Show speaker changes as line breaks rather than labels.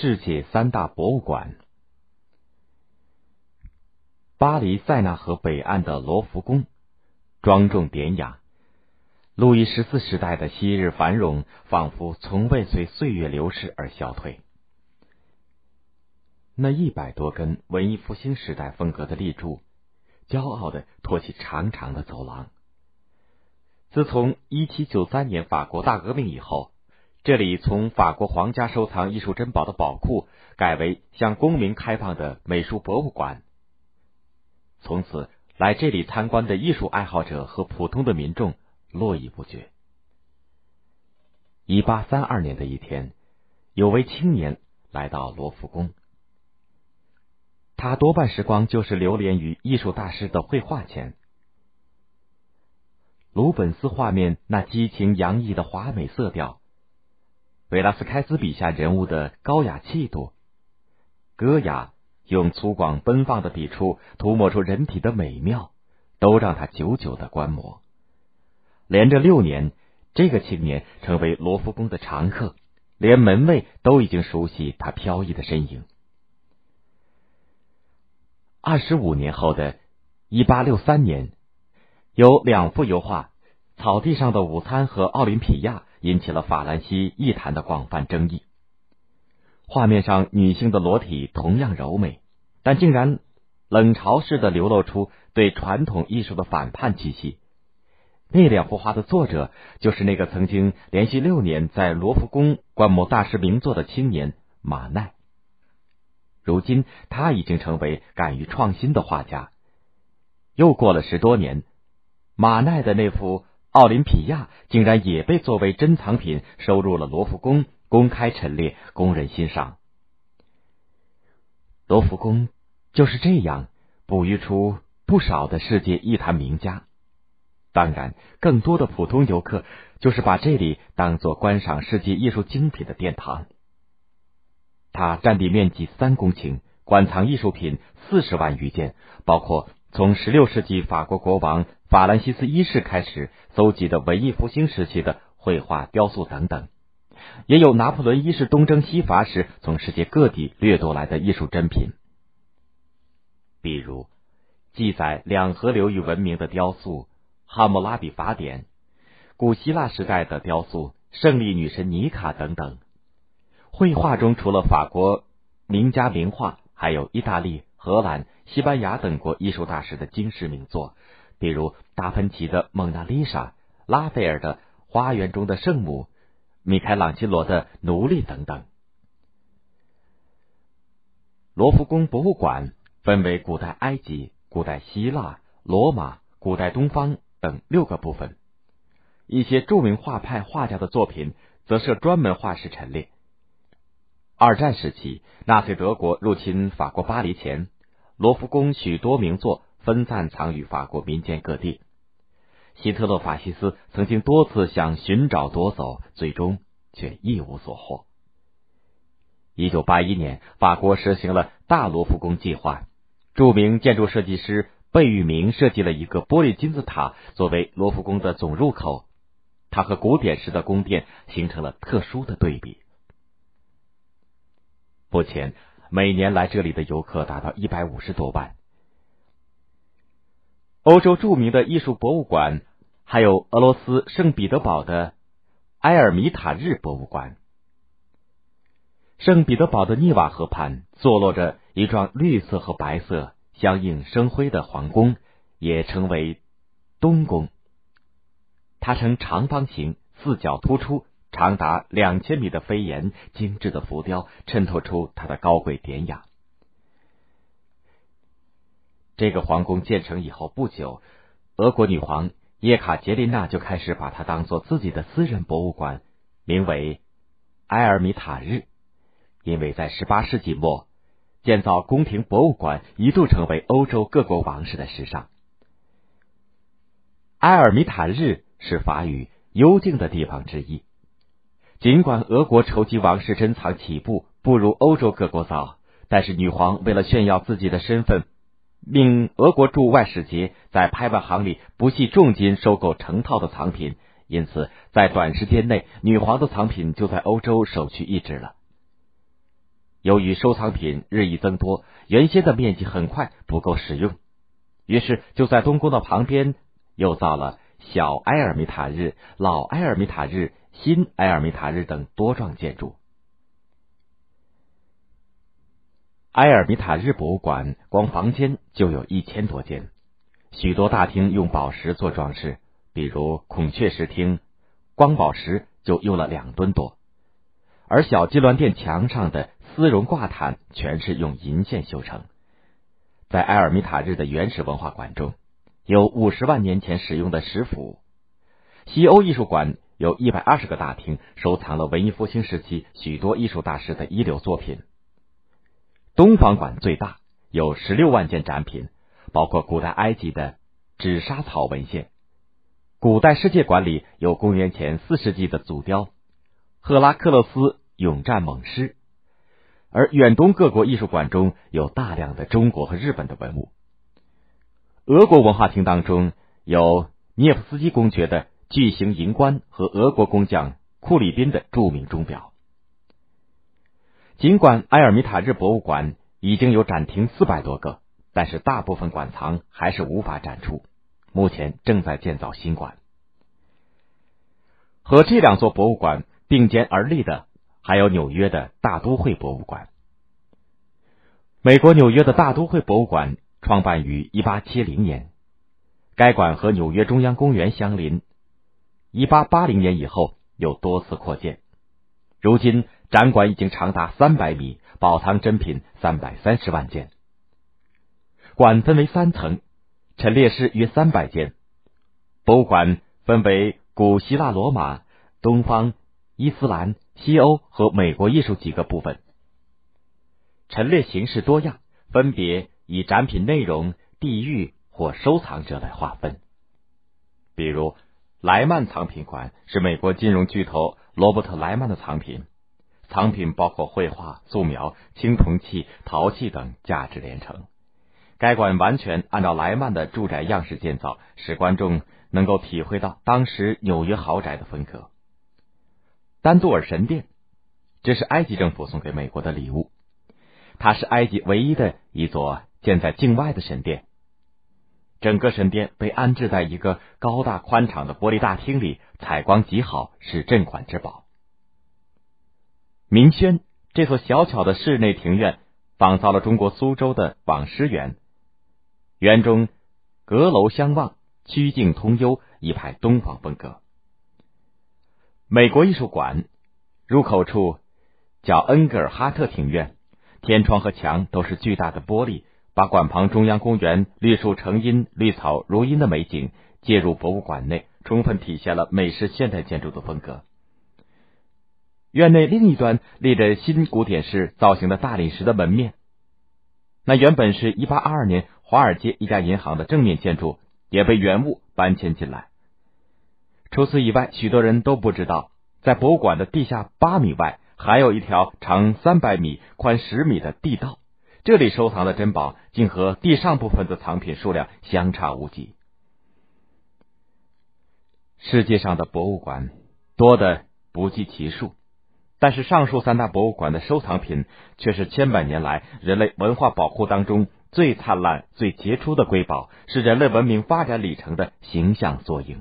世界三大博物馆：巴黎塞纳河北岸的罗浮宫，庄重典雅。路易十四时代的昔日繁荣，仿佛从未随岁月流逝而消退。那一百多根文艺复兴时代风格的立柱，骄傲的托起长长的走廊。自从一七九三年法国大革命以后，这里从法国皇家收藏艺术珍宝的宝库，改为向公民开放的美术博物馆。从此，来这里参观的艺术爱好者和普通的民众。络绎不绝。一八三二年的一天，有位青年来到罗浮宫，他多半时光就是流连于艺术大师的绘画前。鲁本斯画面那激情洋溢的华美色调，维拉斯开斯笔下人物的高雅气度、戈雅用粗犷奔放的笔触涂抹出人体的美妙，都让他久久的观摩。连着六年，这个青年成为罗浮宫的常客，连门卫都已经熟悉他飘逸的身影。二十五年后的一八六三年，有两幅油画《草地上的午餐》和《奥林匹亚》引起了法兰西艺坛的广泛争议。画面上女性的裸体同样柔美，但竟然冷嘲似的流露出对传统艺术的反叛气息。那两幅画的作者就是那个曾经连续六年在罗浮宫观摩大师名作的青年马奈。如今他已经成为敢于创新的画家。又过了十多年，马奈的那幅《奥林匹亚》竟然也被作为珍藏品收入了罗浮宫，公开陈列，供人欣赏。罗浮宫就是这样哺育出不少的世界艺坛名家。当然，更多的普通游客就是把这里当做观赏世界艺术精品的殿堂。它占地面积三公顷，馆藏艺术品四十万余件，包括从十六世纪法国国王法兰西斯一世开始搜集的文艺复兴时期的绘画、雕塑等等，也有拿破仑一世东征西伐时从世界各地掠夺来的艺术珍品，比如记载两河流域文明的雕塑。哈姆拉比法典、古希腊时代的雕塑、胜利女神尼卡等等。绘画中除了法国名家名画，还有意大利、荷兰、西班牙等国艺术大师的惊世名作，比如达芬奇的《蒙娜丽莎》、拉斐尔的《花园中的圣母》、米开朗基罗的《奴隶》等等。罗浮宫博物馆分为古代埃及、古代希腊、罗马、古代东方。等六个部分，一些著名画派画家的作品则设专门画室陈列。二战时期，纳粹德国入侵法国巴黎前，罗浮宫许多名作分散藏于法国民间各地。希特勒法西斯曾经多次想寻找夺走，最终却一无所获。一九八一年，法国实行了大罗浮宫计划，著名建筑设计师。贝聿铭设计了一个玻璃金字塔作为罗浮宫的总入口，它和古典式的宫殿形成了特殊的对比。目前，每年来这里的游客达到一百五十多万。欧洲著名的艺术博物馆还有俄罗斯圣彼得堡的埃尔米塔日博物馆。圣彼得堡的涅瓦河畔坐落着一幢绿色和白色。相映生辉的皇宫也称为东宫，它呈长方形，四角突出，长达两千米的飞檐，精致的浮雕衬托出它的高贵典雅。这个皇宫建成以后不久，俄国女皇叶卡捷琳娜就开始把它当做自己的私人博物馆，名为埃尔米塔日，因为在十八世纪末。建造宫廷博物馆一度成为欧洲各国王室的时尚。埃尔米塔日是法语“幽静的地方”之一。尽管俄国筹集王室珍藏起步不如欧洲各国早，但是女皇为了炫耀自己的身份，命俄国驻外使节在拍卖行里不惜重金收购成套的藏品，因此在短时间内，女皇的藏品就在欧洲首屈一指了。由于收藏品日益增多，原先的面积很快不够使用，于是就在东宫的旁边又造了小埃尔米塔日、老埃尔米塔日、新埃尔米塔日等多幢建筑。埃尔米塔日博物馆光房间就有一千多间，许多大厅用宝石做装饰，比如孔雀石厅，光宝石就用了两吨多，而小鸡銮殿墙上的丝绒挂毯全是用银线绣成。在埃尔米塔日的原始文化馆中，有五十万年前使用的石斧。西欧艺术馆有一百二十个大厅，收藏了文艺复兴时期许多艺术大师的一流作品。东方馆最大，有十六万件展品，包括古代埃及的纸莎草文献。古代世界馆里有公元前四世纪的祖雕赫拉克勒斯勇战猛狮，而远东各国艺术馆中有大量的中国和日本的文物。俄国文化厅当中有涅夫斯基公爵的巨型银冠和俄国工匠库里宾的著名钟表。尽管埃尔米塔日博物馆已经有展厅四百多个，但是大部分馆藏还是无法展出。目前正在建造新馆。和这两座博物馆并肩而立的，还有纽约的大都会博物馆。美国纽约的大都会博物馆创办于一八七零年，该馆和纽约中央公园相邻。一八八零年以后又多次扩建，如今。展馆已经长达三百米，宝藏珍品三百三十万件。馆分为三层，陈列室约三百间。博物馆分为古希腊罗马、东方、伊斯兰、西欧和美国艺术几个部分。陈列形式多样，分别以展品内容、地域或收藏者来划分。比如，莱曼藏品馆是美国金融巨头罗伯特莱曼的藏品。藏品包括绘画、素描、青铜器、陶器等，价值连城。该馆完全按照莱曼的住宅样式建造，使观众能够体会到当时纽约豪宅的风格。丹杜尔神殿，这是埃及政府送给美国的礼物。它是埃及唯一的一座建在境外的神殿。整个神殿被安置在一个高大宽敞的玻璃大厅里，采光极好，是镇馆之宝。明轩这所小巧的室内庭院，仿造了中国苏州的网师园。园中阁楼相望，曲径通幽，一派东方风格。美国艺术馆入口处叫恩格尔哈特庭院，天窗和墙都是巨大的玻璃，把馆旁中央公园绿树成荫、绿草如茵的美景介入博物馆内，充分体现了美式现代建筑的风格。院内另一端立着新古典式造型的大理石的门面，那原本是一八二二年华尔街一家银行的正面建筑，也被原物搬迁进来。除此以外，许多人都不知道，在博物馆的地下八米外，还有一条长三百米、宽十米的地道，这里收藏的珍宝竟和地上部分的藏品数量相差无几。世界上的博物馆多的不计其数。但是，上述三大博物馆的收藏品却是千百年来人类文化保护当中最灿烂、最杰出的瑰宝，是人类文明发展里程的形象缩影。